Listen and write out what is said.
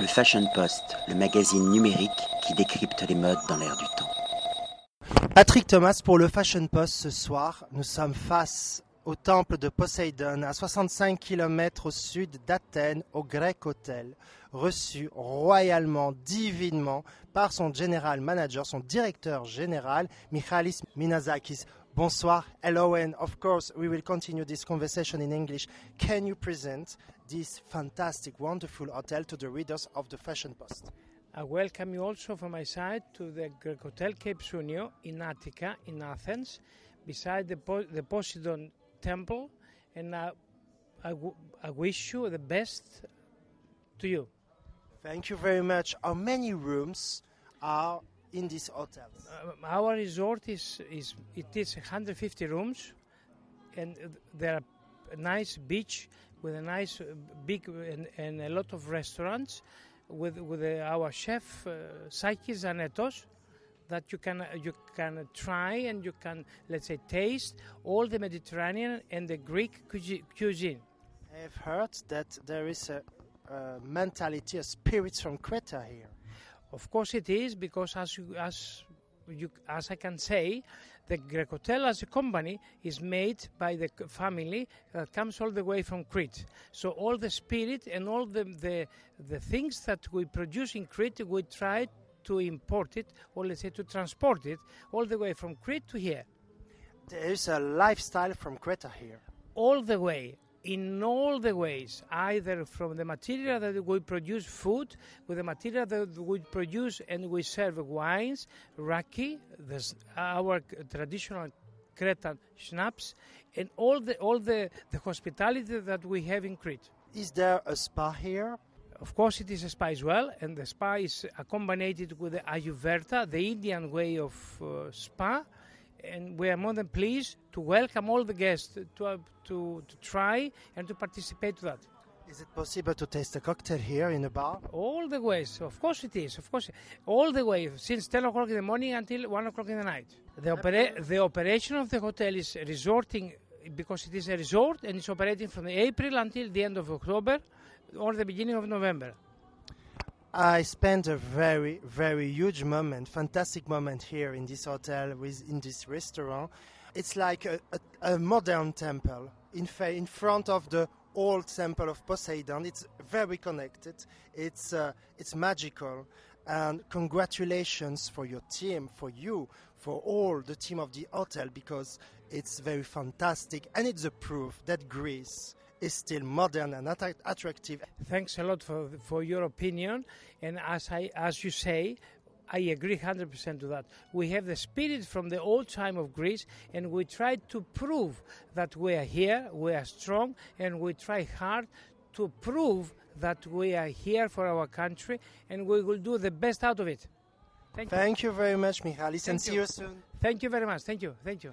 Le Fashion Post, le magazine numérique qui décrypte les modes dans l'air du temps. Patrick Thomas pour le Fashion Post ce soir. Nous sommes face au temple de Poséidon, à 65 km au sud d'Athènes, au Grec Hotel, reçu royalement, divinement par son général manager, son directeur général, Michalis Minazakis. Bonsoir, hello, and of course, we will continue this conversation in English. Can you present this fantastic, wonderful hotel to the readers of the Fashion Post? I welcome you also from my side to the Greek Hotel Cape Sunio in Attica, in Athens, beside the Poseidon Temple, and I, I, w- I wish you the best to you. Thank you very much. How many rooms are in this hotel? Uh, our resort is, is it is 150 rooms, and there are a nice beach with a nice uh, big and, and a lot of restaurants with with uh, our chef uh, Sakis Zanetos that you can uh, you can try and you can let's say taste all the Mediterranean and the Greek cuisine. I have heard that there is a, a mentality, a spirit from Creta here. Of course, it is because as you, as you, as I can say, the Grecotel as a company is made by the family that comes all the way from Crete. So all the spirit and all the the, the things that we produce in Crete, we try to import it, or let's say to transport it, all the way from Crete to here, There is a lifestyle from Creta here. all the way. In all the ways, either from the material that we produce food, with the material that we produce and we serve wines, raki, this, our traditional Cretan schnapps, and all the all the, the hospitality that we have in Crete. Is there a spa here? Of course, it is a spa as well, and the spa is accompanied with the Ayurveda, the Indian way of uh, spa. And we are more than pleased to welcome all the guests to, uh, to, to try and to participate to that. Is it possible to taste a cocktail here in a bar? All the ways, of course it is, of course, all the way since 10 o'clock in the morning until 1 o'clock in the night. The, opera- the operation of the hotel is resorting because it is a resort and it's operating from April until the end of October or the beginning of November. I spent a very, very huge moment, fantastic moment here in this hotel, with, in this restaurant. It's like a, a, a modern temple in, fa- in front of the old temple of Poseidon. It's very connected. It's, uh, it's magical. And congratulations for your team, for you, for all the team of the hotel, because it's very fantastic. And it's a proof that Greece is still modern and attra- attractive Thanks a lot for for your opinion, and as I as you say. I agree 100% to that. We have the spirit from the old time of Greece, and we try to prove that we are here, we are strong, and we try hard to prove that we are here for our country, and we will do the best out of it. Thank you. Thank you very much, Michalis, and see you soon. Thank you very much. Thank you. Thank you.